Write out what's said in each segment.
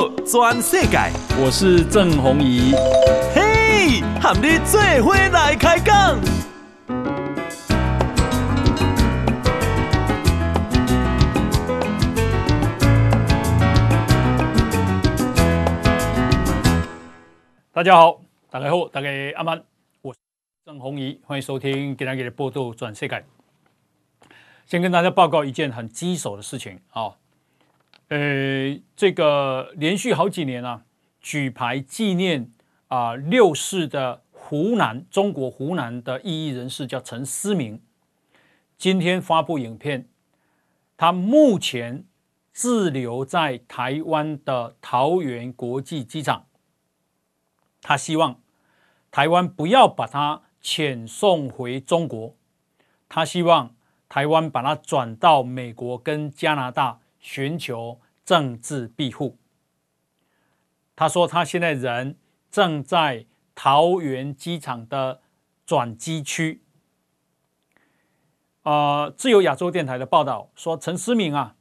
报全世界，我是郑宏仪。嘿，和你做伙来开讲。大家好，大家好，大家阿曼，我是郑宏仪，欢迎收听今天的报道转世界。先跟大家报告一件很棘手的事情啊。呃，这个连续好几年啊，举牌纪念啊、六四的湖南中国湖南的异议人士叫陈思明，今天发布影片，他目前滞留在台湾的桃园国际机场，他希望台湾不要把他遣送回中国，他希望台湾把他转到美国跟加拿大。寻求政治庇护。他说，他现在人正在桃园机场的转机区。呃，自由亚洲电台的报道说，陈思明啊，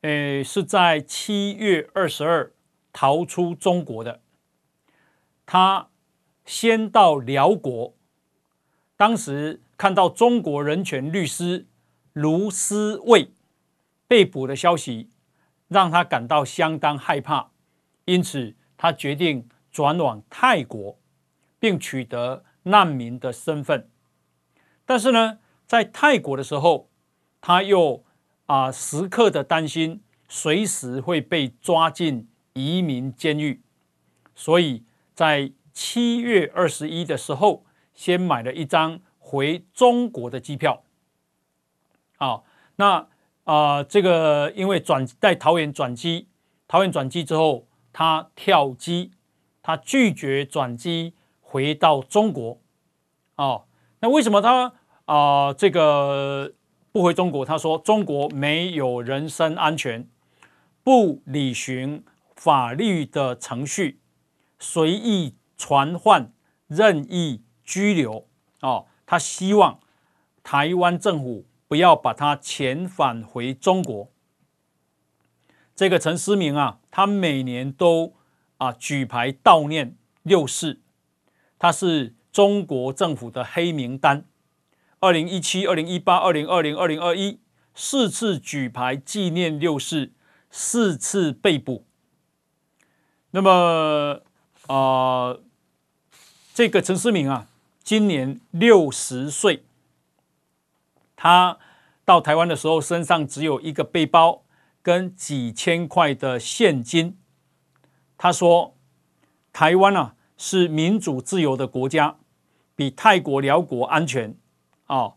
诶，是在七月二十二逃出中国的。他先到辽国，当时看到中国人权律师卢思卫。被捕的消息让他感到相当害怕，因此他决定转往泰国，并取得难民的身份。但是呢，在泰国的时候，他又啊、时刻的担心随时会被抓进移民监狱，所以在七月二十一的时候，先买了一张回中国的机票。好，那。啊、这个因为转在桃园转机，桃园转机之后，他跳机，他拒绝转机回到中国。哦，那为什么他啊、这个不回中国？他说中国没有人身安全，不履行法律的程序，随意传唤、任意拘留。哦，他希望台湾政府。不要把他遣返回中国。这个陈思明啊，他每年都啊举牌悼念六四，他是中国政府的黑名单。二零一七、二零一八、二零二零、二零二一四次举牌纪念六四，四次被捕。那么啊、这个陈思明啊，今年六十岁。他到台湾的时候，身上只有一个背包跟几千块的现金。他说：“台湾啊，是民主自由的国家，比泰国、寮国安全啊、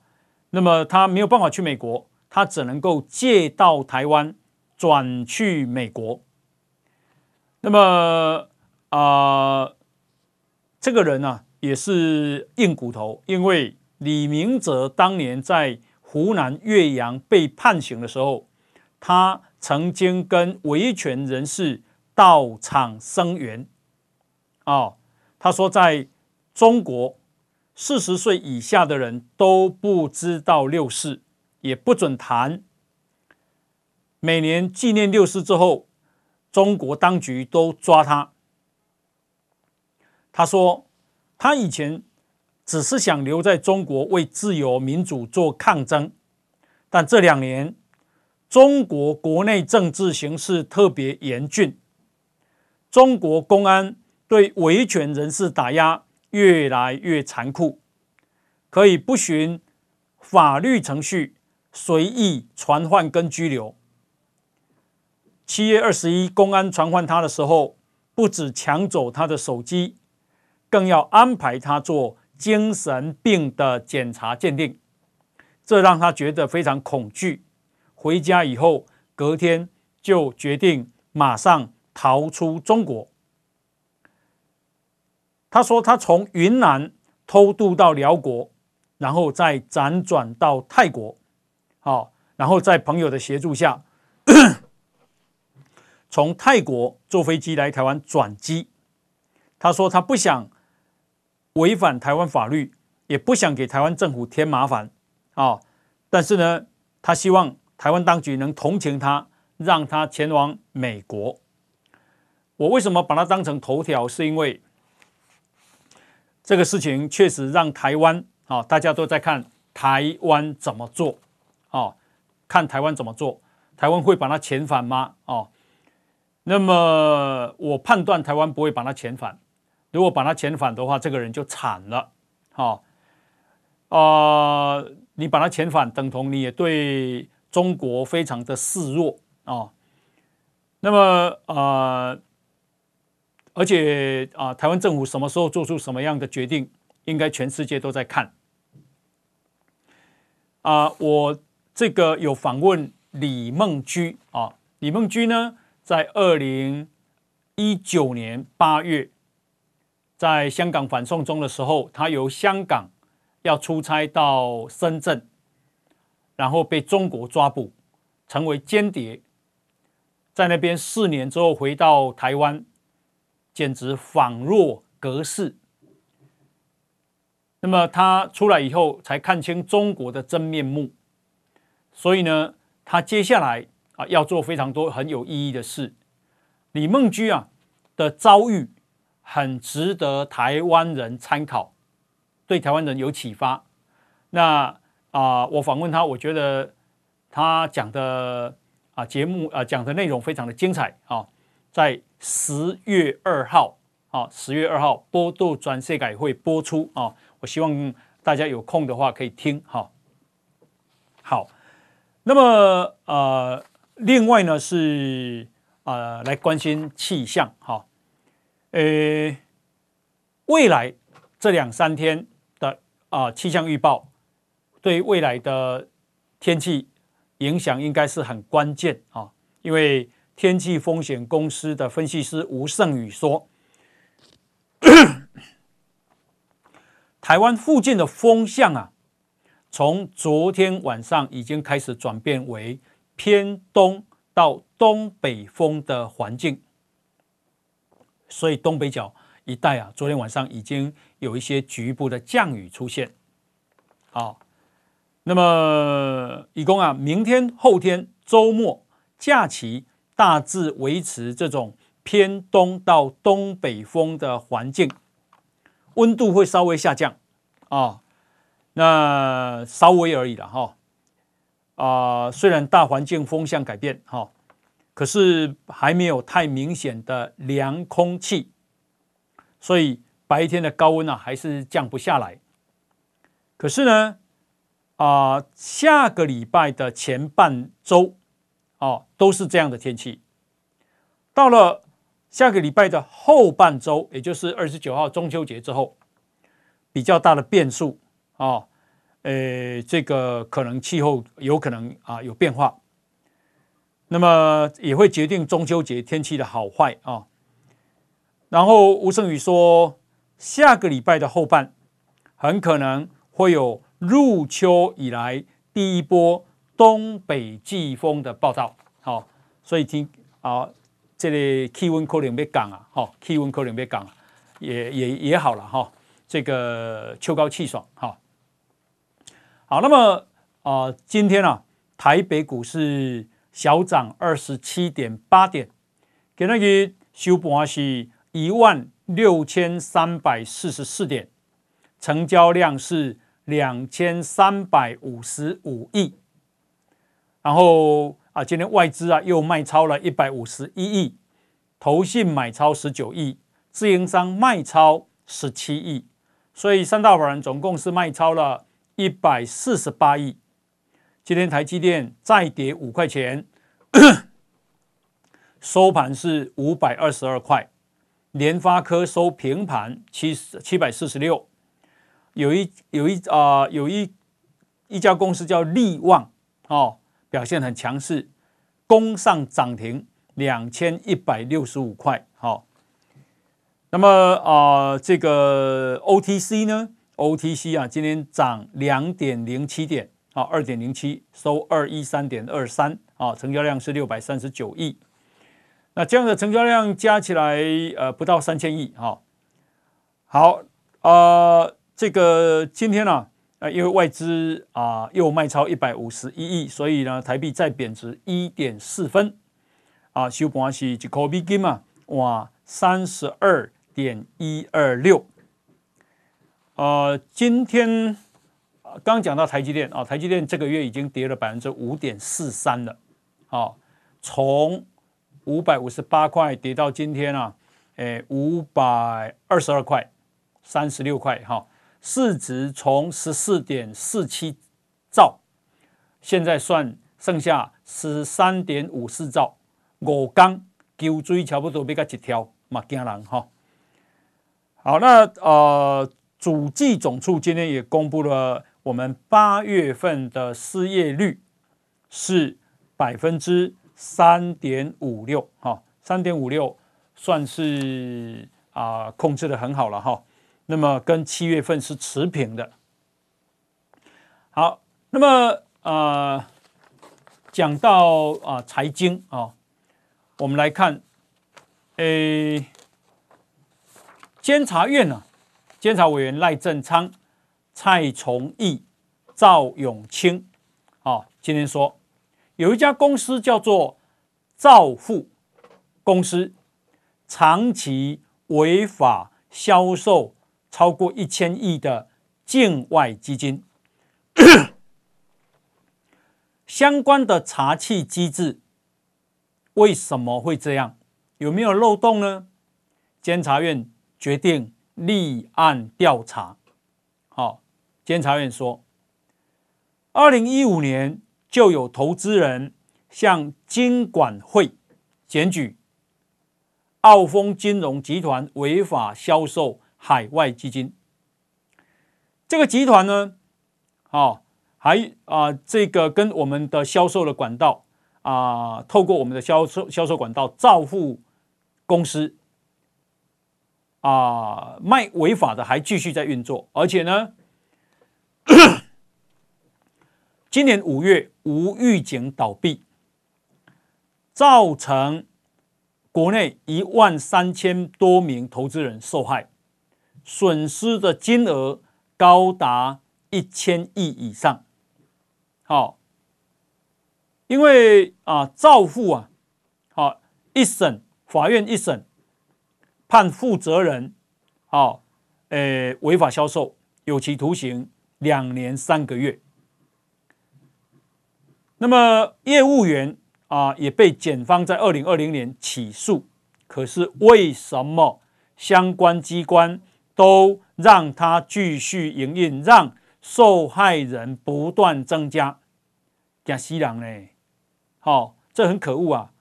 那么他没有办法去美国，他只能够借到台湾转去美国。那么啊、这个人呢、啊，也是硬骨头，因为李明哲当年在。”湖南岳阳被判刑的时候，他曾经跟维权人士到场声援。哦，他说，在中国，四十岁以下的人都不知道六四，也不准谈。每年纪念六四之后，中国当局都抓他。他说，他以前。只是想留在中国为自由民主做抗争，但这两年中国国内政治形势特别严峻，中国公安对维权人士打压越来越残酷，可以不循法律程序随意传唤跟拘留。七月二十一，公安传唤他的时候，不止抢走他的手机，更要安排他做。精神病的检查鉴定，这让他觉得非常恐惧。回家以后，隔天就决定马上逃出中国。他说，他从云南偷渡到辽国，然后再辗转到泰国，好，然后在朋友的协助下，从泰国坐飞机来台湾转机。他说，他不想。违反台湾法律，也不想给台湾政府添麻烦啊！但是呢，他希望台湾当局能同情他，让他前往美国。我为什么把它当成头条？是因为这个事情确实让台湾啊，大家都在看台湾怎么做啊，看台湾怎么做，台湾会把它遣返吗？哦，那么我判断台湾不会把它遣返。如果把它遣返的话，这个人就惨了。好，啊，你把他遣返，等同你也对中国非常的示弱啊。那么啊。而且啊，台湾政府什么时候做出什么样的决定，应该全世界都在看。啊，我这个有访问李梦居啊，李梦居呢，在二零一九年八月，在香港反送中的时候，他由香港要出差到深圳，然后被中国抓捕，成为间谍，在那边四年之后回到台湾。简直恍若隔世。那么他出来以后，才看清中国的真面目。所以呢，他接下来啊要做非常多很有意义的事。李梦居啊的遭遇很值得台湾人参考，对台湾人有启发。那啊，我访问他，我觉得他讲的啊节目啊讲的内容非常的精彩啊。在十月二号，啊，十月二号播度转世改会播出啊，我希望大家有空的话可以听哈。好，那么呃，另外呢是呃来关心气象哈，呃，未来这两三天的啊气象预报对未来的天气影响应该是很关键啊，因为。天气风险公司的分析师吴胜宇说：“台湾附近的风向啊，从昨天晚上已经开始转变为偏东到东北风的环境，所以东北角一带啊，昨天晚上已经有一些局部的降雨出现。好，那么以供啊，明天、后天、周末、假期。”大致维持这种偏东到东北风的环境，温度会稍微下降啊，那稍微而已了哈啊。虽然大环境风向改变哈，可是还没有太明显的凉空气，所以白天的高温啊还是降不下来。可是呢啊，下个礼拜的前半周。哦，都是这样的天气。到了下个礼拜的后半周，也就是二十九号中秋节之后，比较大的变数啊，呃、哦欸，这个可能气候有可能啊有变化，那么也会决定中秋节天气的好坏啊、然后吴胜宇说，下个礼拜的后半很可能会有入秋以来第一波。东北季风的报道，好，所以听啊，这里气温可能要降啊，好，气温可能要降，也也也好了哈，这个秋高气爽哈。好，那么啊，今天啊，台北股市小涨二十七点八点，今日收盘是一万六千三百四十四点，成交量是两千三百五十五亿。然后啊，今天外资啊又卖超了一百五十一亿，投信买超十九亿，自营商卖超十七亿，所以三大法人总共是卖超了一百四十八亿。今天台积电再跌五块钱，收盘是五百二十二块。联发科收平盘七十七百四十六。有一有一啊、有一一家公司叫力旺哦。表现很强势，攻上涨停两千一百六十五块。好，那么啊、这个 OTC 呢？OTC 啊，今天涨两点零七点，啊，二点零七，收二一三点二三，啊，成交量是六百三十九亿。那这样的成交量加起来，呃，不到三千亿。哈，好，呃，这个今天呢、啊？因为外资啊又卖超一百五十一亿，所以呢台币再贬值一点四分啊，收盘是一块美金嘛，哇，三十二点一二六。呃，今天刚讲到台积电啊，台积电这个月已经跌了百分之五点四三了，好，从五百五十八块跌到今天啊，诶，五百二十二块，三十六块哈，市值从十四点四七兆，现在算剩下十三点五四兆，五缸救追差不多比较一条，嘛惊人哈。好，那呃。主计总处今天也公布了我们八月份的失业率是百分之三点五六，哈，三点五六算是啊控制得很好了哈。那么跟七月份是持平的。好，那么呃讲到啊财经啊，我们来看，诶，监察院呢？监察委员赖正昌、蔡崇义、赵永清，啊，今天说有一家公司叫做兆富公司，长期违法销售超过一千亿的境外基金，相关的查气机制为什么会这样？有没有漏洞呢？监察院决定。立案调查，监察院说，二零一五年就有投资人向金管会检举澳丰金融集团违法销售海外基金。这个集团呢，哦，还啊，这个跟我们的销售的管道啊，透过我们的销售销售管道兆富公司。啊，卖违法的还继续在运作，而且呢，今年五月无预警倒闭，造成国内一万三千多名投资人受害，损失的金额高达一千亿以上。好，因为啊，兆富啊，好一审法院一审。判负责人，好，诶，违法销售，有期徒刑两年三个月。那么业务员啊，也被检方在二零二零年起诉。可是为什么相关机关都让他继续营运，让受害人不断增加？假西郎呢？好，这很可恶啊！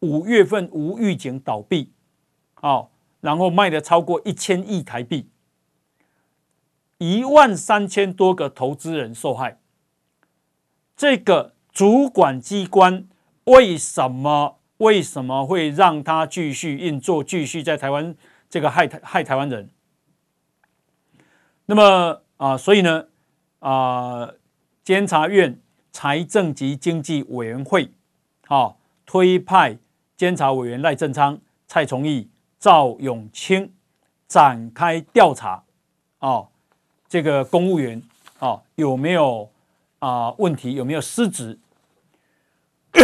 五月份无预警倒闭，好。然后卖了超过一千亿台币，一万三千多个投资人受害。这个主管机关为什么为什么会让他继续运作，继续在台湾这个害台害台湾人？那么啊，所以呢啊，监察院财政及经济委员会啊推派监察委员赖正昌、蔡崇义。赵永清展开调查，哦，这个公务员哦有没有啊问题？有没有失职？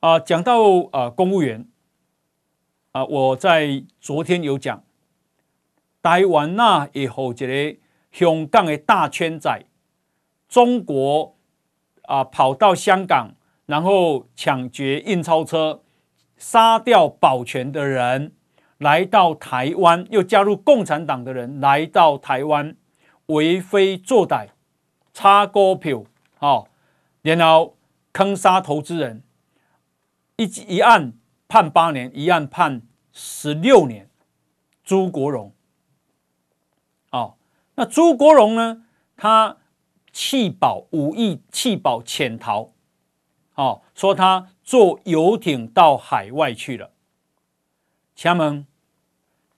啊，讲到啊公务员啊，我在昨天有讲，台湾那以后这个香港的大圈仔，中国啊跑到香港，然后抢劫印钞车。杀掉保全的人来到台湾，又加入共产党的人来到台湾，为非作歹，插股票，好，然后坑杀投资人，一一案判八年，一案判十六年。朱国荣，哦，那朱国荣呢？他弃保五亿，弃保潜逃，哦，说他。坐游艇到海外去了，请问，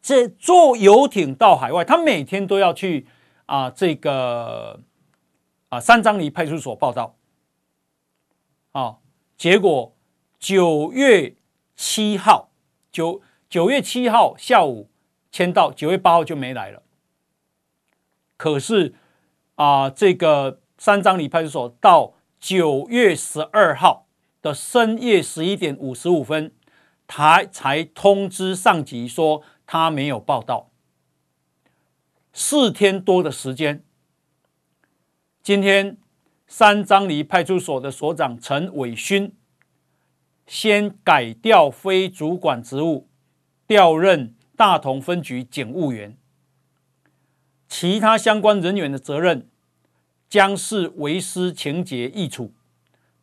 这坐游艇到海外，他每天都要去啊，这个啊三张犁派出所报到，啊，结果九月七号九九月七号下午签到，九月八号就没来了。可是啊，这个三张犁派出所到九月十二号。的深夜十一点五十五分，他才通知上级说他没有报到。四天多的时间，今天三张犁派出所的所长陈伟勋先改调非主管职务，调任大同分局警务员，其他相关人员的责任将是为师情节议处。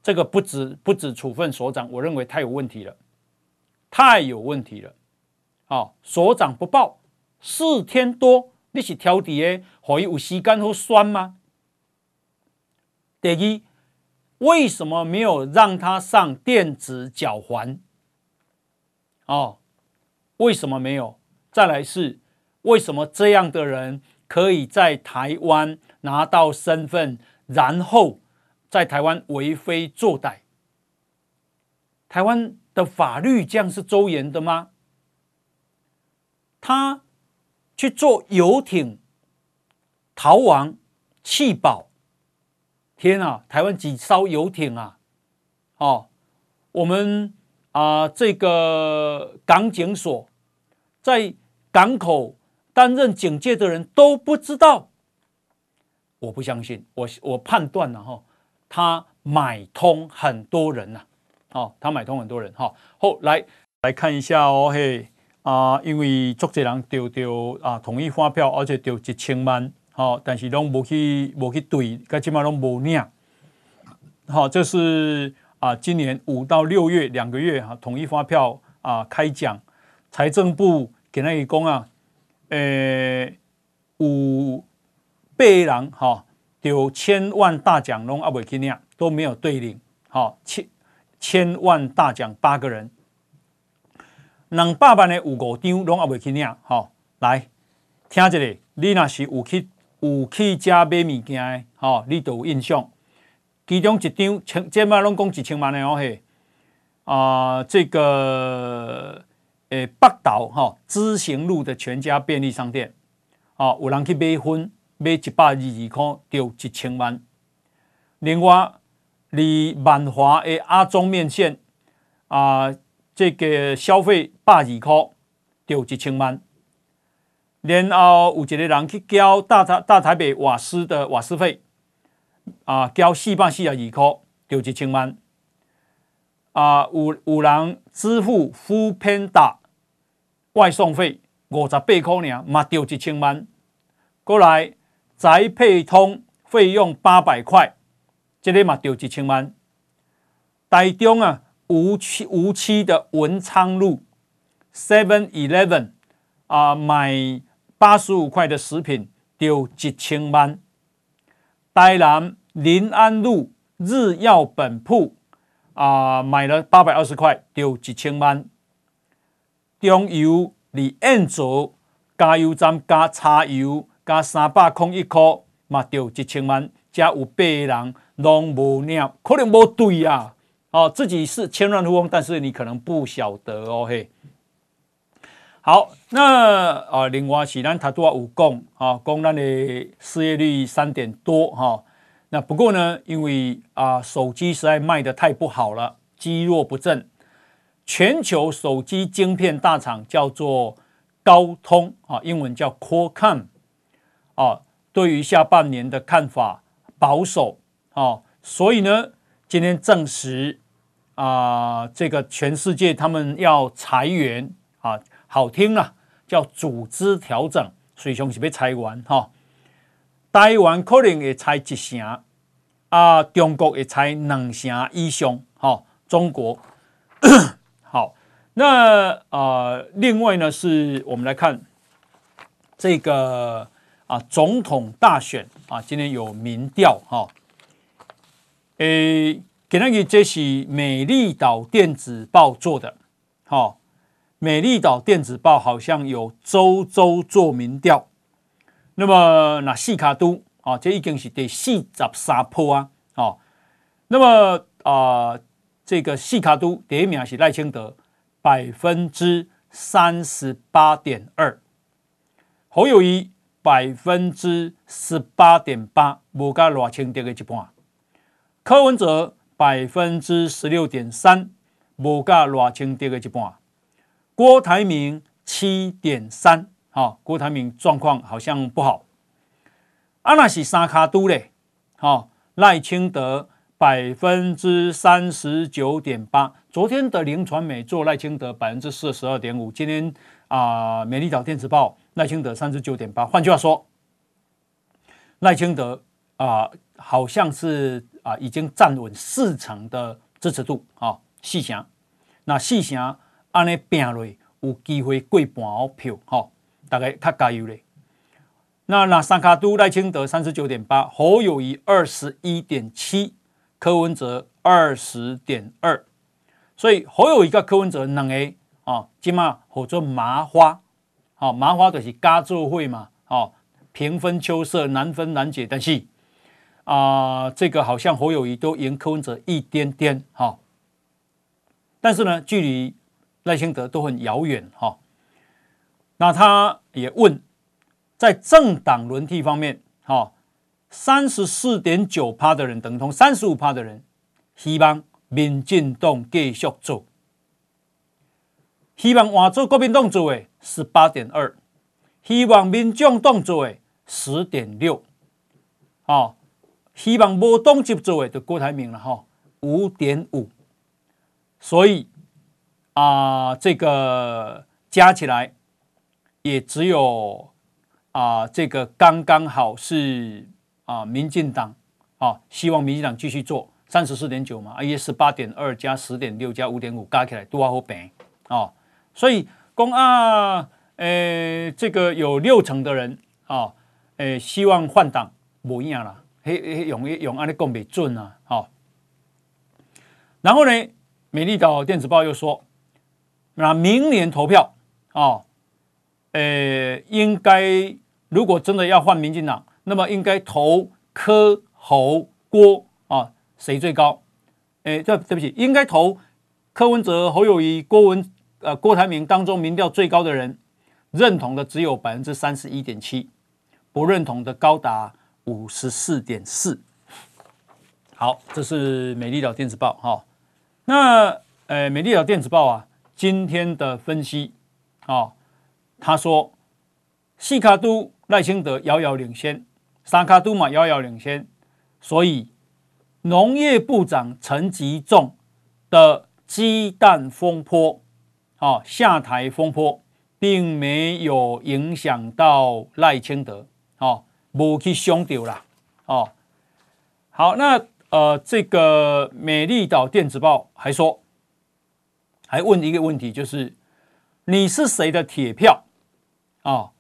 这个不止不止处分所长，我认为太有问题了，太有问题了。哦，所长不报四天多。你是挑底的，可以有时间好酸吗？第一，为什么没有让他上电子脚环？哦，为什么没有？再来是为什么这样的人可以在台湾拿到身份，然后在台湾为非作歹？台湾的法律这样是周延的吗？他。去坐游艇逃亡弃保，天啊！台湾几艘游艇啊！哦，我们啊、这个港警所在港口担任警戒的人都不知道，我不相信，我我判断了哈，他买通很多人呐，哦，他买通很多人哈。后来来看一下哦，嘿。啊，因为足侪人丢丢啊，统一发票，而且丢一千万，好，但是拢无去无去对，佮起码拢无领。好，这是啊，今年五到六月两个月哈，统一发票啊开奖，财政部给那个讲啊，诶，五倍人哈，丢千万大奖拢阿未去领，都没有对领，好，千千万大奖八个人。两百万的有五张拢也未去领，好，来听一下，你若是有去有去家买物件的，好，你都有印象。其中一张千，即摆拢讲一千万的哦嘿，啊，这个诶北投哈知行路的全家便利商店，啊，有人去买分，买一百二二块，就一千万。另外，离万华的阿中面线，啊。这个消费百二块，就一千万。然后有一个人去交大大台北瓦斯的瓦斯费，啊，交四百四十二块，就一千万。啊，有有人支付 f o o p a n d a 外送费五十八块呢，嘛就一千万。过来宅配通费用八百块，这里嘛丢一千万。台中啊。无期无期的文昌路 Seven Eleven 啊，买八十五块的食品丢一千万。台南临安路日药本铺啊，买了八百二十块丢一千万。中油李安卓加油站加柴油加三百空一块嘛丢一千万，加有八个人拢无领，可能无对呀。哦，自己是千万富翁，但是你可能不晓得哦嘿。好，那啊，另外是咱他都要有讲啊，讲咱的失业率三点多哈。那不过呢，因为啊，手机实在卖得太不好了，积弱不振。全球手机晶片大厂叫做高通啊，英文叫 Qualcomm 啊，对于下半年的看法保守哦，所以呢，今天证实。啊、呃，这个全世界他们要裁员啊，好听了，叫组织调整，所以是被裁完哈。台湾可能也裁一成，啊，中国也裁两成以上，哈，中国 好。那啊、呃，另外呢，是我们来看这个啊，总统大选啊，今天有民调哈，诶。给那个，这是美丽岛电子报做的，好，美丽岛电子报好像有周周做民调，那么那细卡都啊，这已经是第四十三波啊，好，那么啊，这个细卡都第一名是赖清德，百分之三十八点二，侯友谊百分之十八点八，无加赖清德的一半，柯文哲。百分之十六点三，无加赖清德的一半。郭台铭七点三，好，郭台铭状况好像不好。啊，那是三卡都嘞，好，赖清德百分之三十九点八，昨天的林传美做赖清德百分之四十二点五，今天啊，美丽岛电子报赖清德三十九点八，换句话说，赖清德啊，好像是啊，已经站稳四成的支持度啊，四成，那四成按呢拼落有机会过半票，哈，大概较加油嘞。那那三卡都赖清德三十九点八，侯友宜二十一点七，柯文哲二十点二，所以侯友宜跟柯文哲两个啊，今嘛合作麻花，好麻花就是加做会嘛，好平分秋色，难分难解，但是啊，这个好像侯友宜都赢柯文哲一点点，哈，但是呢，距离赖清德都很遥远，哈，那他也问。在政党轮替方面，哈，三十四点九趴的人等同三十五趴的人，希望民进党继续做，希望换做国民党做的十八点二，希望民众党做的十点六，啊，希望无党籍做的就郭台铭了哈，五点五，所以啊，这个加起来也只有。啊，这个刚刚好是啊，民进党啊，希望民进党继续做三十四点九嘛，啊，也十八点二加十点六加五点五加起来多少倍啊？所以公啊，呃，这个有六成的人啊，呃，希望换党不一样了了，嘿，嘿，用用安尼讲不准啊，好。然后呢，美丽岛电子报又说，那明年投票啊，呃，应该。如果真的要换民进党，那么应该投柯侯郭啊，谁最高？哎，对对不起，应该投柯文哲、侯友谊、郭文呃郭台铭当中民调最高的人，认同的只有百分之三十一点七，不认同的高达五十四点四。好，这是美丽岛电子报哈、那呃，美丽岛电子报啊，今天的分析啊、哦，他说西卡都。赖清德遥遥领先，三脚督嘛遥遥领先，所以农业部长陈吉仲的鸡蛋风波，啊下台风波，并没有影响到赖清德，哦，无去伤到啦，哦，好，那呃这个美丽岛电子报还说，还问一个问题，就是你是谁的铁票啊？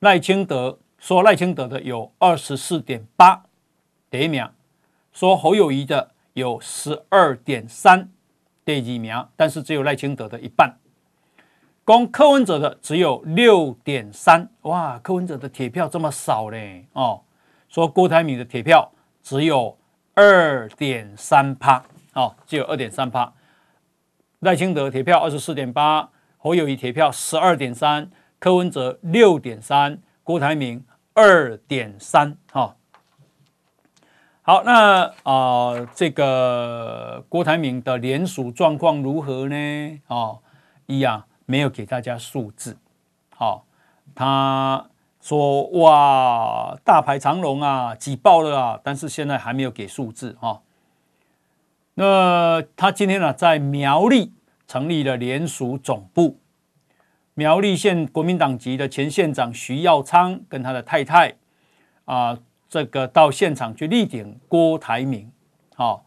赖清德说赖清德的有二十四点八，第一名；说侯友宜的有十二点三，第二名。但是只有赖清德的一半。讲柯文哲的只有六点三，哇，柯文哲的铁票这么少嘞哦。说郭台铭的铁票只有二点三趴，哦，只有二点三趴。赖清德铁票二十四点八，侯友谊铁票十二点三。柯文哲六点三，郭台铭二点三，哈，好，那啊、呃，这个郭台铭的联署状况如何呢？哦，一样没有给大家数字，好、他说哇，大排长龙啊，挤爆了啊，但是现在还没有给数字，啊、那他今天呢，在苗栗成立了联署总部。苗栗县国民党籍的前县长徐耀昌跟他的太太啊，这个到现场去力挺郭台铭，好，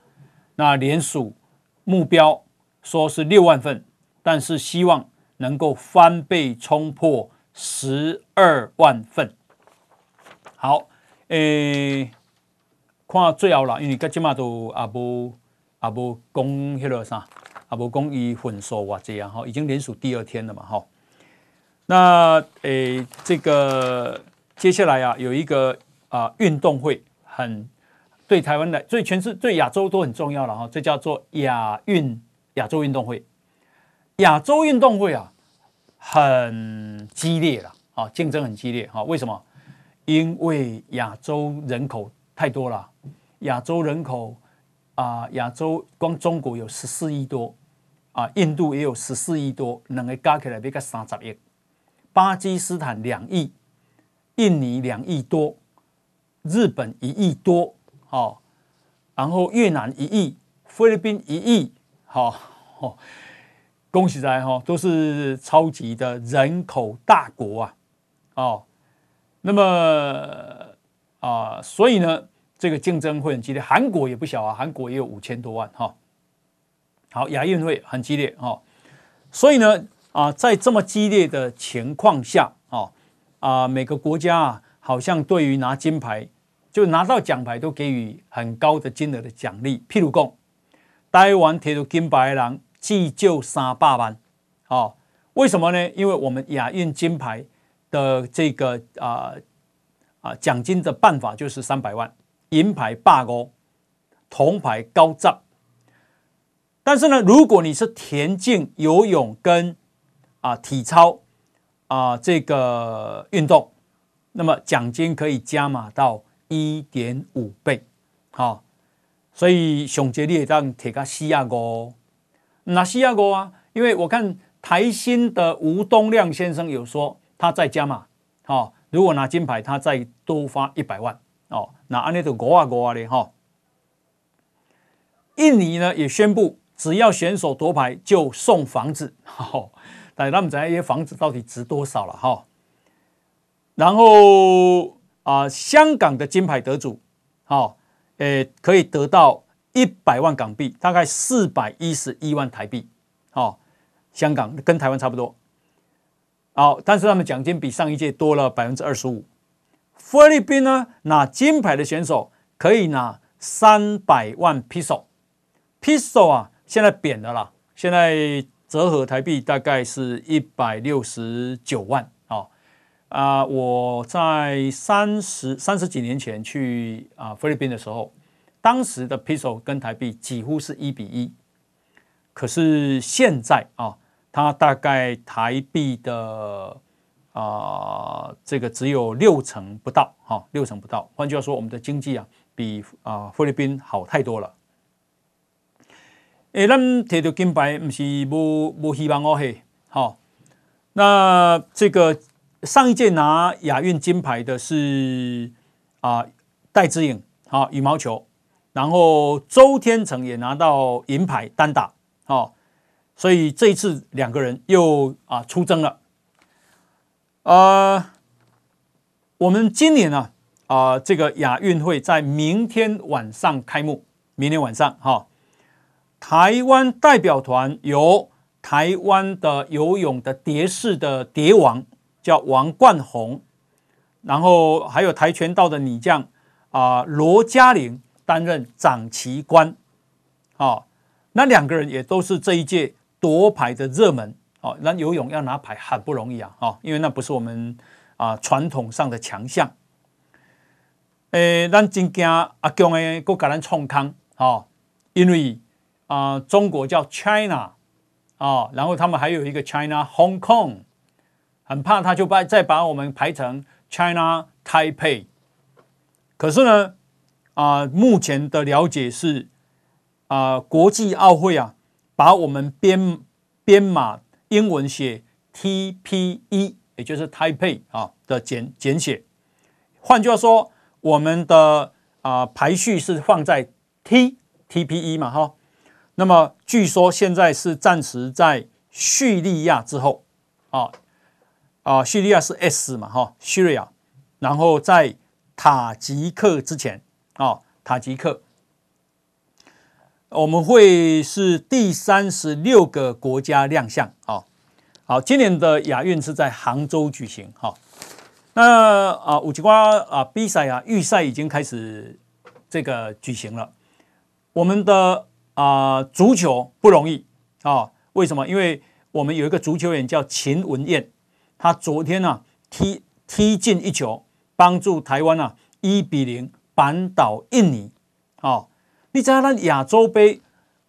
那联署目标说是六万份，但是希望能够翻倍冲破十二万份。好，诶，看最后了，因为今嘛都阿无阿无讲迄个啥，阿无讲伊分数偌济啊，哈，已经连署第二天了嘛，哈。那诶，这个接下来啊，有一个啊运动会，很对台湾来，对全世对亚洲都很重要了哈。这叫做亚运亚洲运动会。亚洲运动会啊，很激烈了啊，竞争很激烈啊。为什么？因为亚洲人口太多了，亚洲人口啊，亚洲光中国有十四亿多啊，印度也有十四亿多，两个加起来比个三十亿，巴基斯坦两亿，印尼两亿多，日本一亿多，好，然后越南一亿，菲律宾一亿，好，哦，恭喜在哈，都是超级的人口大国啊，哦，那么啊，所以呢，这个竞争会很激烈，韩国也不小啊，韩国也有五千多万哈。好，亚运会很激烈哦，所以呢，啊，在这么激烈的情况下，哦，啊，每个国家啊，好像对于拿金牌，就拿到奖牌都给予很高的金额的奖励。譬如讲，台湾铁路金牌的人，至少三百万，哦，为什么呢？因为我们亚运金牌的这个啊啊奖金的办法就是三百万，银牌百五，铜牌高涨。但是呢，如果你是田径、游泳跟啊体操啊这个运动，那么奖金可以加码到一点五倍，好，所以熊杰列当铁个西亚哥，那西亚哥啊，因为我看台新的吴东亮先生有说他在加码，好，如果拿金牌，他再多发一百万，哦，那安尼都五啊五啊的哈，印尼呢也宣布。只要选手夺牌就送房子，好，但是他们这些房子到底值多少了哈？然后啊、香港的金牌得主，好，诶，可以得到一百万港币，大概四百一十一万台币，好，香港跟台湾差不多，好，但是他们奖金比上一届多了百分之二十五。菲律宾呢，拿金牌的选手可以拿三百万披索，披索啊。现在贬了啦，现在折合台币大概是一百六十九万啊啊！我在三十三十几年前去啊菲律宾的时候，当时的 peso 跟台币几乎是一比一，可是现在啊，它大概台币的啊这个只有六成不到，哈，六成不到。换句话说，我们的经济啊比啊菲律宾好太多了。诶，咱摕到金牌，不是无无希望哦嘿，好。那这个上一届拿亚运金牌的是啊戴资颖，好羽毛球，然后周天成也拿到银牌单打，好，所以这一次两个人又啊出征了。呃，我们今年呢啊这个亚运会在明天晚上开幕，明天晚上哈。台湾代表团由台湾的游泳的蝶式的蝶王叫王冠宏，然后还有跆拳道的女将啊罗嘉玲担任掌旗官，哦，那两个人也都是这一届夺牌的热门哦。那游泳要拿牌很不容易啊，哦，因为那不是我们啊传统上的强项。诶，咱真惊阿强诶，搁甲咱创康哦，因为。啊、中国叫 China、哦，然后他们还有一个 China Hong Kong，很怕他就把再把我们排成 China Taipei。可是呢，啊、目前的了解是，啊、国际奥会啊，把我们编编码英文写 TPE，也就是 Taipei 啊的简简写。换句话说，我们的啊、排序是放在 T TPE 嘛，哈。那么据说现在是暂时在叙利亚之后，啊啊，叙利亚是 S 嘛哈，叙利亚，然后在塔吉克之前，啊，塔吉克，我们会是第三十六个国家亮相，啊，好，今年的亚运是在杭州举行，哈，那啊，五吉瓜啊，比赛啊，预赛已经开始这个举行了，我们的。啊、足球不容易啊、哦！为什么？因为我们有一个足球员叫秦文燕，他昨天呢、啊、踢踢进一球，帮助台湾啊一比零扳倒印尼。哦，你知道那亚洲杯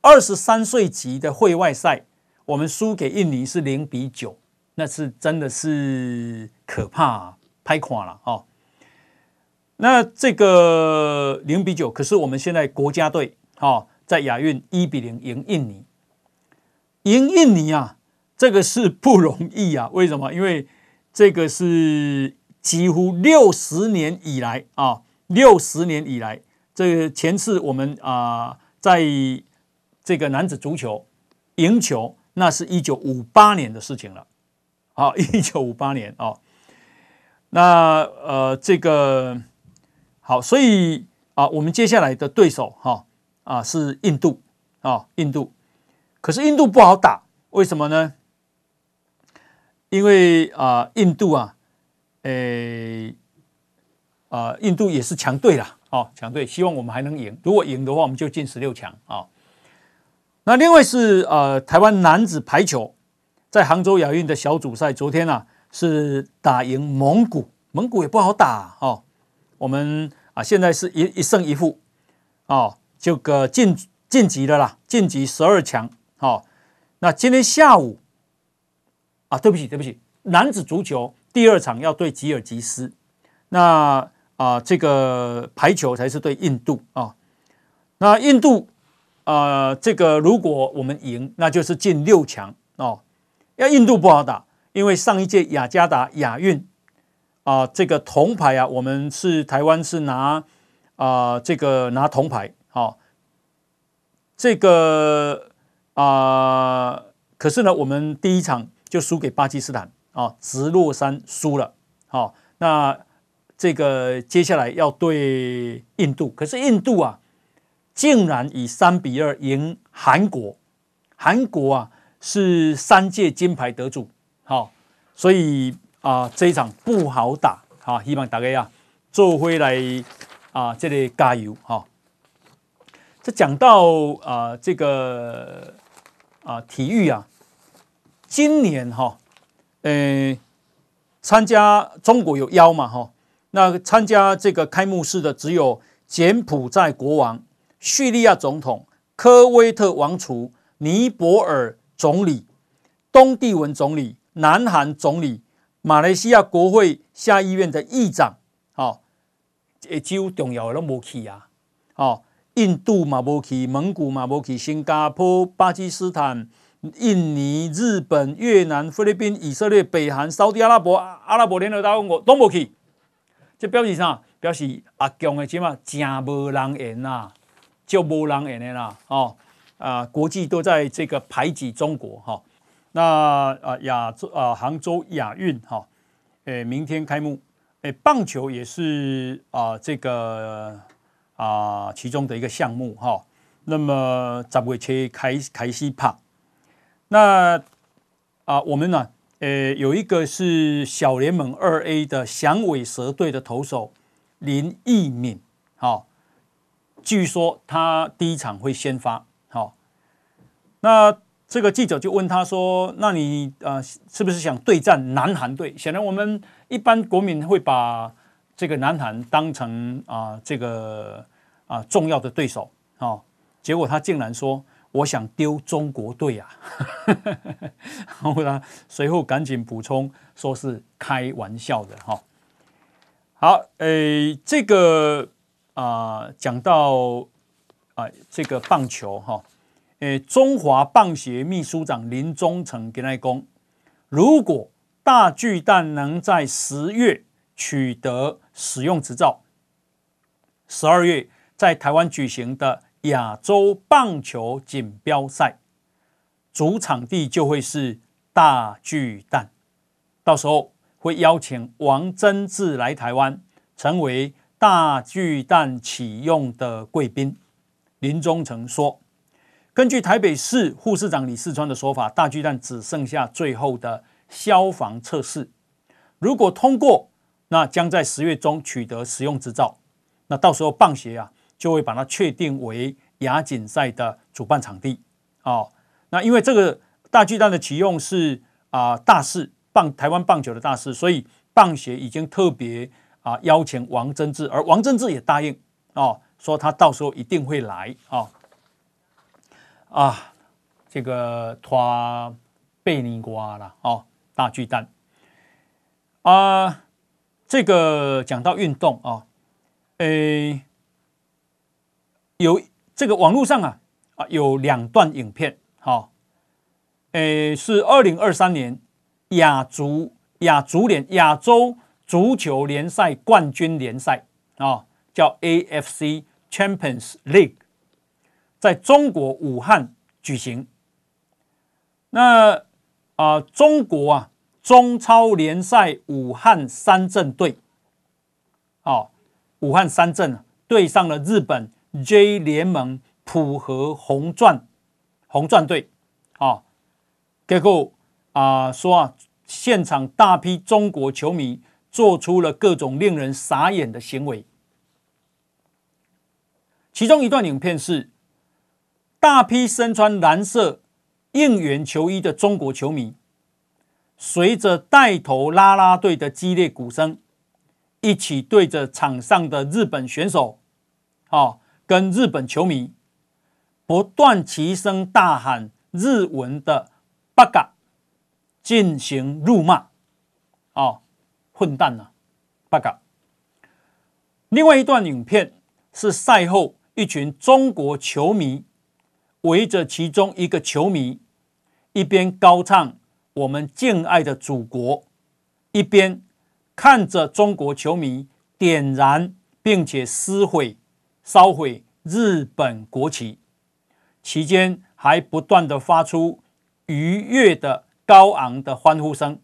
二十三岁级的会外赛，我们输给印尼是零比九，那是真的是可怕、啊，拍垮了哦。那这个零比九，可是我们现在国家队，哦。在亚运一比零赢印尼，赢印尼啊，这个是不容易啊。为什么？因为这个是几乎六十年以来啊，六十年以来，这个前次我们啊，在这个男子足球赢球，那是一九五八年的事情了。好，一九五八年哦。那呃，这个好，所以啊，我们接下来的对手哈啊是印度啊，印度。可是印度不好打，为什么呢？因为啊，印度啊，诶啊，印度也是强队啦，哦，强队，希望我们还能赢。如果赢的话，我们就进十六强啊。那另外是呃，台湾男子排球在杭州亚运的小组赛，昨天啊是打赢蒙古，蒙古也不好打哦。我们啊现在是一一胜一负哦，这个晋晋级了啦，晋级十二强。好，那今天下午啊，对不起，对不起，男子足球第二场要对吉尔吉斯，那啊，这个排球才是对印度啊。那印度啊，这个如果我们赢，那就是进六强哦。要印度不好打，因为上一届雅加达亚运啊，这个铜牌啊，我们是台湾是拿啊，这个拿铜牌，好，这个。啊、可是呢，我们第一场就输给巴基斯坦啊，直落三输了。啊、那这个接下来要对印度，可是印度啊，竟然以三比二赢韩国。韩国啊是三届金牌得主，好、哦，所以啊、呃、这一场不好打。好、哦，希望大家呀做回来啊，这里加油哈、哦。这讲到啊、呃、这个。啊，体育啊，今年哈，呃，参加中国有邀嘛哈，那参加这个开幕式的只有柬埔寨国王、叙利亚总统、科威特王储、尼泊尔总理、东帝汶总理、南韩总理、马来西亚国会下议院的议长，好，诶，几乎重要的都没去啊，哦。印度嘛没去，蒙古嘛没去，新加坡、巴基斯坦、印尼、日本、越南、菲律宾、以色列、北韩、沙特阿拉伯、阿拉伯联合大公国都没去。这表示啥？表示阿强的起码真无人缘呐，就无人缘的啦。哦啊，国际都在这个排挤中国哈。那啊亚洲啊杭州亚运哈，诶明天开幕。诶棒球也是啊这个。啊，其中的一个项目哈，那么十月初开开始拍。那啊，我们呢，呃，有一个是小联盟二 A 的响尾蛇队的投手林义敏，好，据说他第一场会先发，好。那这个记者就问他说：“那你啊，是不是想对战南韩队？”显然，我们一般国民会把。这个南韩当成啊这个啊重要的对手啊，结果他竟然说我想丢中国队啊，然后他随后赶紧补充说是开玩笑的哈。好，诶，这个啊讲到啊这个棒球哈，诶，中华棒协秘书长林忠诚跟他讲，如果大巨蛋能在十月。取得使用执照，十二月在台湾举行的亚洲棒球锦标赛，主场地就会是大巨蛋，到时候会邀请王贞治来台湾，成为大巨蛋启用的贵宾。林忠诚说，根据台北市副市长李世川的说法，大巨蛋只剩下最后的消防测试，如果通过。那将在十月中取得使用执照，那到时候棒协啊就会把它确定为亚锦赛的主办场地哦。那因为这个大巨蛋的启用是啊大事，棒台湾棒球的大事，所以棒协已经特别啊邀请王贞治，而王贞治也答应哦，说他到时候一定会来哦。啊，这个拖贝尼瓜了哦，大巨蛋啊。这个讲到运动啊，诶，有这个网络上啊啊有两段影片，哈，诶，是二零二三年亚足亚足联亚洲足球联赛冠军联赛啊，叫 AFC Champions League，在中国武汉举行。那啊、中国啊，中超联赛武汉三镇队，哦，武汉三镇对上了日本 J 联盟浦和红钻红钻队，啊，结果啊说啊，现场大批中国球迷做出了各种令人傻眼的行为，其中一段影片是大批身穿蓝色应援球衣的中国球迷，随着带头啦啦队的激烈鼓声，一起对着场上的日本选手，啊，跟日本球迷。不断齐声大喊日文的“八嘎”进行辱骂，哦，混蛋呐，八嘎。另外一段影片是赛后一群中国球迷围着其中一个球迷，一边高唱“我们敬爱的祖国”，一边看着中国球迷点燃并且撕毁、烧毁日本国旗。期间还不断的发出愉悦的高昂的欢呼声。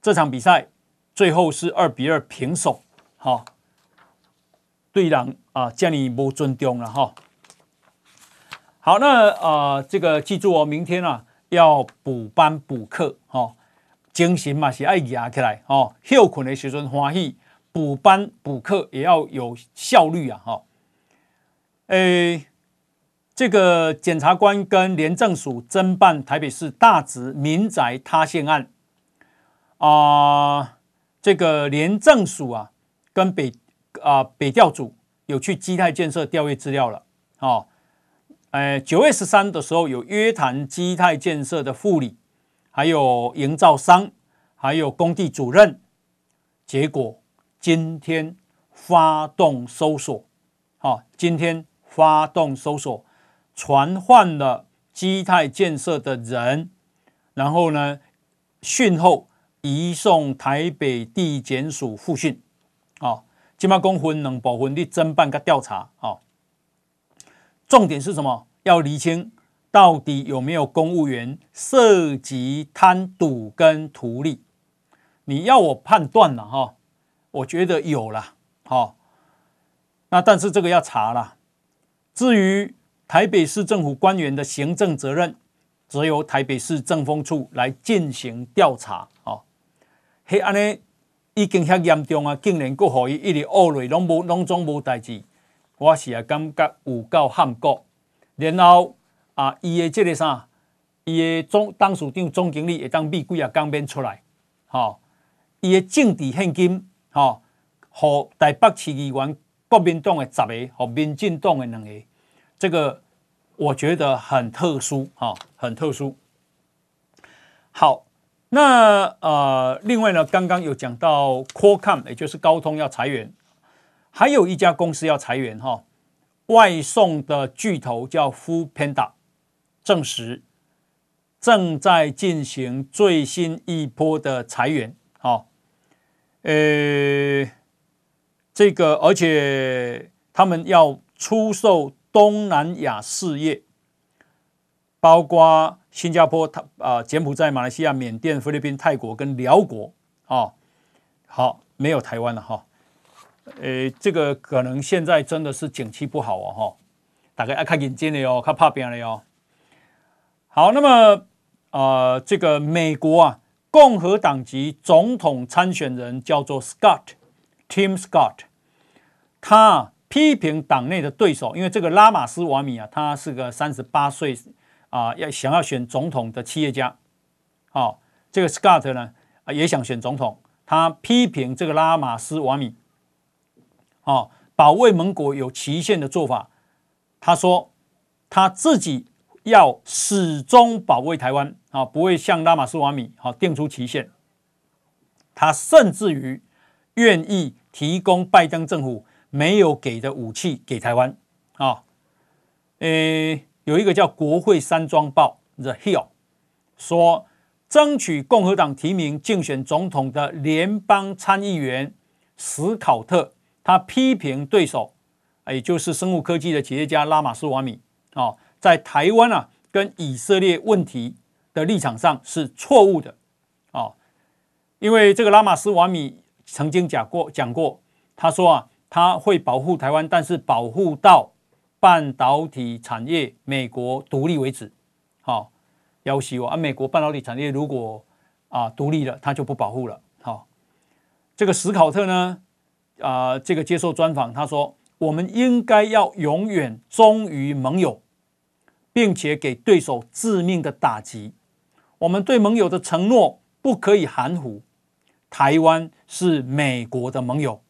这场比赛最后是二比二平手，哈，对人啊，叫你不尊重了哈。好，那呃，这个记住哦，明天啊要补班补课哈，精神嘛是爱压起来哦，休困的时阵欢喜，补班补课也要有效率啊哈，诶。这个检察官跟廉政署侦办台北市大直民宅塌陷案啊、这个廉政署啊跟北啊、北调组有去基泰建设调阅资料了哦，诶九月十三的时候有约谈基泰建设的副理，还有营造商，还有工地主任，结果今天发动搜索，好、哦，今天发动搜索。传唤了基泰建设的人，然后呢，讯后移送台北地检署复讯。啊，今嘛公分两部分的侦办跟调查。啊，重点是什么？要厘清到底有没有公务员涉及贪赌跟图利。你要我判断了哈，我觉得有了。好，那但是这个要查了。至于。台北市政府官员的行政责任，只由台北市政风处来进行调查。哦，嘿，安尼已经遐严重啊，竟然阁予伊一直恶累，拢无拢总无代志，我是啊感觉有够喊过。然后啊，伊的这个啥，伊的总当署长、总经理会当秘几啊刚变出来，吼，伊的政治献金，吼，和台北市议员国民党的十个，和民进党的两个。这个我觉得很特殊哈，很特殊。好，那呃，另外呢，刚刚有讲到 Qualcomm，也就是高通要裁员，还有一家公司要裁员哈，外送的巨头叫 Foodpanda，证实正在进行最新一波的裁员。好，呃，这个而且他们要出售。东南亚事业包括新加坡、泰啊、柬埔寨、马来西亚、缅甸、菲律宾、泰国跟寮国啊，好，没有台湾了哈。呃，这个可能现在真的是景气不好哦哈，大概要看眼睛了哟，看怕边了哟。好，那么啊，这个美国啊，共和党籍总统参选人叫做 Scott，Tim Scott，他。批评党内的对手，因为这个拉马斯瓦米啊，他是个三十八岁啊，要想要选总统的企业家。好，这个 Scott 呢啊也想选总统，他批评这个拉马斯瓦米，哦，保卫盟国有期限的做法。他说他自己要始终保卫台湾啊，不会向拉马斯瓦米好定出期限。他甚至于愿意提供拜登政府。没有给的武器给台湾啊，诶，有一个叫《国会山庄报》The Hill，说争取共和党提名竞选总统的联邦参议员史考特，他批评对手，也就是生物科技的企业家拉马斯瓦米啊，在台湾啊跟以色列问题的立场上是错误的啊，因为这个拉马斯瓦米曾经讲过讲过，他说啊，他会保护台湾，但是保护到半导体产业美国独立为止。好，要挟我啊！美国半导体产业如果啊独立了，他就不保护了。好，这个史考特呢啊，这个接受专访，他说：“我们应该要永远忠于盟友，并且给对手致命的打击。我们对盟友的承诺不可以含糊。台湾是美国的盟友。”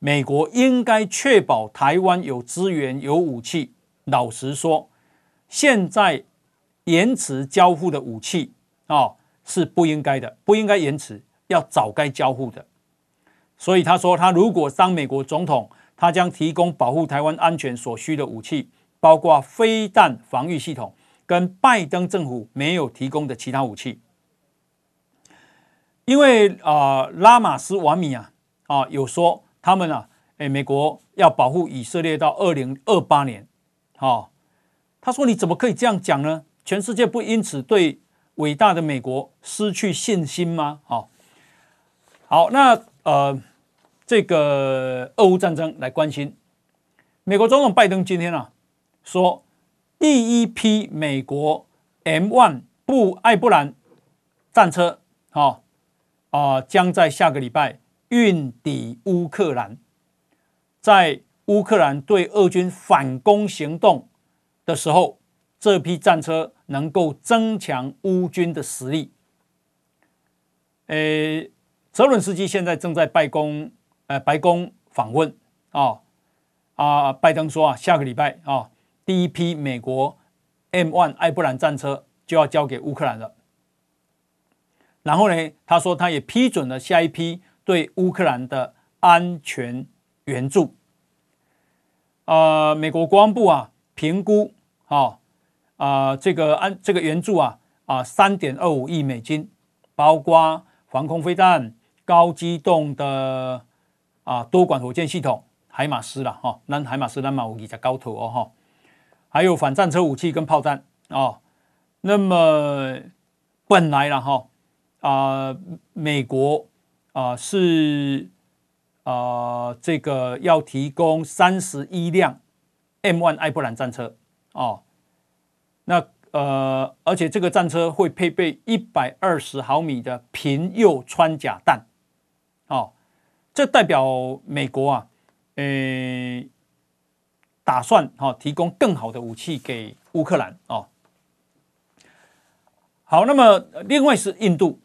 美国应该确保台湾有资源、有武器。老实说，现在延迟交付的武器啊、是不应该的，不应该延迟，要早该交付的。所以他说，他如果当美国总统，他将提供保护台湾安全所需的武器，包括飞弹防御系统，跟拜登政府没有提供的其他武器。因为啊、拉马斯瓦米啊啊有说。他们啊，哎，美国要保护以色列到二零二八年，哦，他说：“你怎么可以这样讲呢？全世界不因此对伟大的美国失去信心吗？”好，好，那呃，这个俄乌战争来关心，美国总统拜登今天啊说，第一批美国 M1 布艾布兰战车，好啊，将在下个礼拜。运抵乌克兰，在乌克兰对俄军反攻行动的时候，这批战车能够增强乌军的实力。诶，泽伦斯基现在正在白宫，呃，白宫访问啊啊，拜登说啊，下个礼拜啊，第一批美国 M1 艾布兰战车就要交给乌克兰了。然后呢，他说他也批准了下一批。对乌克兰的安全援助，呃，美国国防部啊评估，啊啊，这个安这个援助啊啊三点二五亿美金，包括防空飞弹、高机动的啊多管火箭系统海马斯了哈，那海马斯那么武器在高头哦哈，还有反战车武器跟炮弹哦，那么本来了哈啊美国。啊、是啊、呃，这个要提供三十一辆 M1 艾布兰战车哦。那呃，而且这个战车会配备一百二十毫米的平右穿甲弹哦。这代表美国啊，呃，打算哈、哦、提供更好的武器给乌克兰哦。好，那么另外是印度。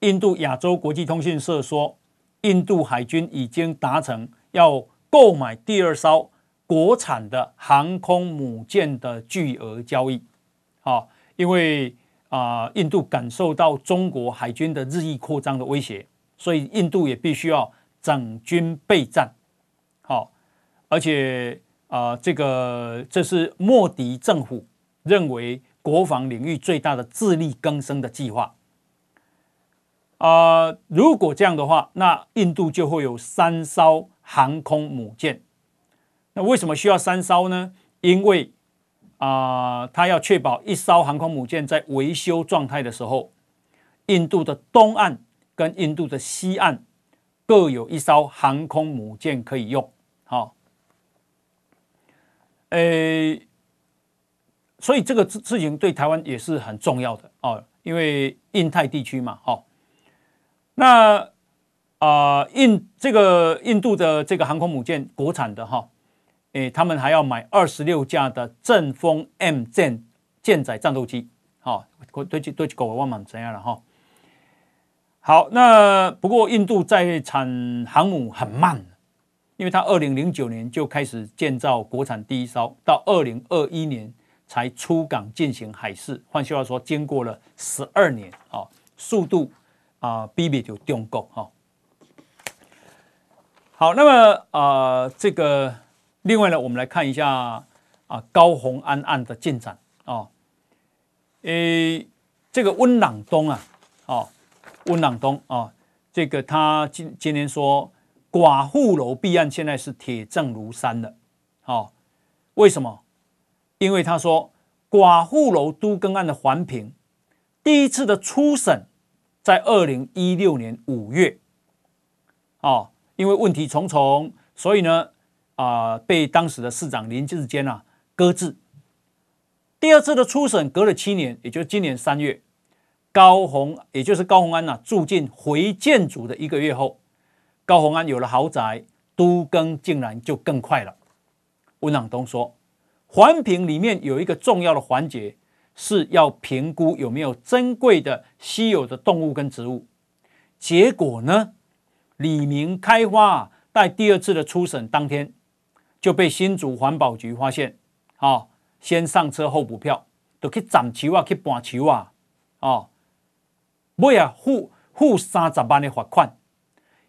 印度亚洲国际通讯社说，印度海军已经达成要购买第二艘国产的航空母舰的巨额交易。啊，因为啊，印度感受到中国海军的日益扩张的威胁，所以印度也必须要整军备战。而且啊，这个这是莫迪政府认为国防领域最大的自力更生的计划。啊、如果这样的话，那印度就会有三艘航空母舰。那为什么需要三艘呢？因为啊、呃，它要确保一艘航空母舰在维修状态的时候，印度的东岸跟印度的西岸各有一艘航空母舰可以用。好，诶，所以这个事事情对台湾也是很重要的哦，因为印太地区嘛，哦。那啊、印这个印度的这个航空母舰国产的哈，诶，他们还要买二十六架的阵风 M 舰舰载战斗机，好，对对对，狗万满怎样了哈？好，那不过印度在产航母很慢，因为它二零零九年就开始建造国产第一艘，到二零二一年才出港进行海试，换句话说，经过了十二年啊，速度。啊，比比就中国哈。好，那么啊、呃，这个另外呢，我们来看一下啊高虹安案的进展啊。诶，这个温朗东啊，哦，温朗东啊、哦，这个他今今天说寡妇楼弊案现在是铁证如山了，哦，为什么？因为他说寡妇楼都更案的环评第一次的初审在二零一六年五月，哦，因为问题重重，所以呢，啊、被当时的市长林志坚啊搁置。第二次的初审隔了七年，也就是今年三月，高虹也就是高虹安呐、住进回建组的一个月后，高虹安有了豪宅，都更竟然就更快了。温朗东说，环评里面有一个重要的环节，是要评估有没有珍贵的稀有的动物跟植物。结果呢，李明开花在第二次的初审当天就被新竹环保局发现，啊。先上车后补票，都去斩球啊，去搬球啊，哦，尾啊付付三十万的罚款。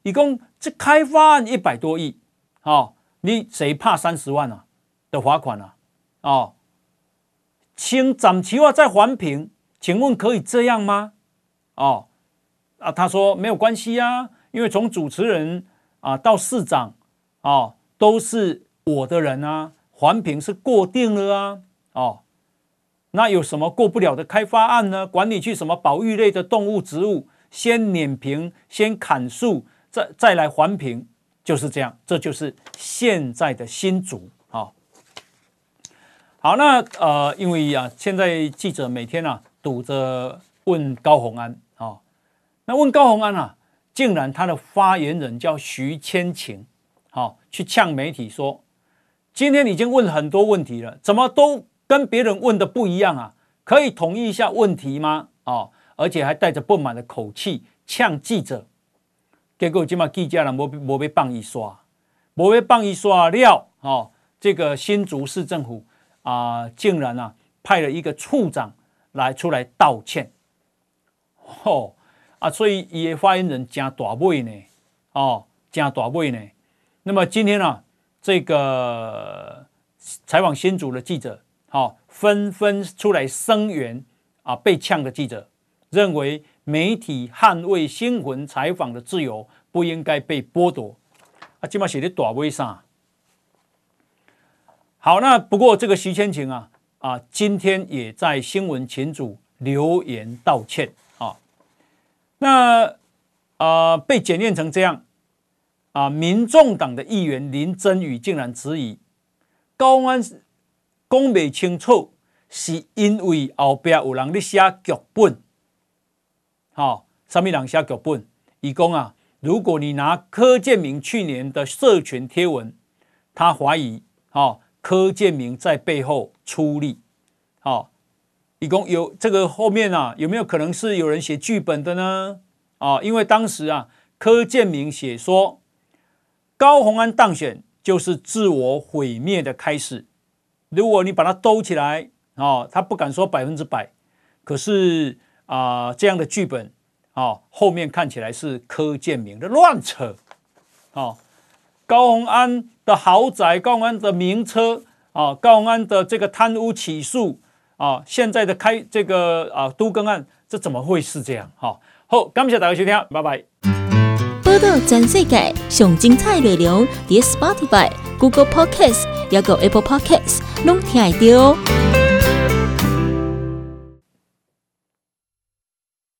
一共这开发案一百多亿，哦，你谁怕三十万啊的罚款啊？哦，先斩球啊再环评，请问可以这样吗？哦，啊，他说没有关系啊，因为从主持人啊到市长哦都是我的人啊。环评是过定了啊，哦，那有什么过不了的开发案呢？管你去什么保育类的动物植物，先碾平，先砍树，再再来环评，就是这样，这就是现在的新竹啊、好，那呃，因为啊，现在记者每天啊堵着问高虹安啊、那问高虹安啊，竟然他的发言人叫徐千晴，好、哦、去呛媒体说。今天已经问很多问题了，怎么都跟别人问的不一样啊？可以统一一下问题吗？哦，而且还带着不满的口气呛记者，结果今嘛记者人没没被棒一刷，没被棒一刷料哦，这个新竹市政府啊、竟然啊派了一个处长来出来道歉，哦啊，所以也发言人真大尾呢，哦，真大尾呢。那么今天呢、啊？这个采访新竹的记者，好，纷纷出来声援啊，被呛的记者认为媒体捍卫新闻采访的自由不应该被剥夺啊，起码写的大微上。好，那不过这个徐千晴啊啊，今天也在新闻群组留言道歉啊，那啊被检验成这样。啊！民众党的议员林珍羽竟然质疑高安讲不清楚，是因为后边有人在写剧本。好，什么人写剧本？伊讲啊，如果你拿柯建铭去年的社群贴文，他怀疑，好，柯建铭在背后出力。好，伊讲有这个后面啊，有没有可能是有人写剧本的呢？啊，因为当时啊，柯建铭写说。高虹安当选就是自我毁灭的开始。如果你把它兜起来，哦，他不敢说百分之百，可是啊、呃，这样的剧本，哦，后面看起来是柯建铭的乱扯，哦，高虹安的豪宅，高虹安的名车，啊，高虹安的这个贪污起诉，啊，现在的开这个啊都更案，这怎么会是这样？好，好，感谢大家收听，拜拜。报道全世界上精彩内容，伫 Spotify、Google Podcasts，还有 Apple Podcasts，拢听得到。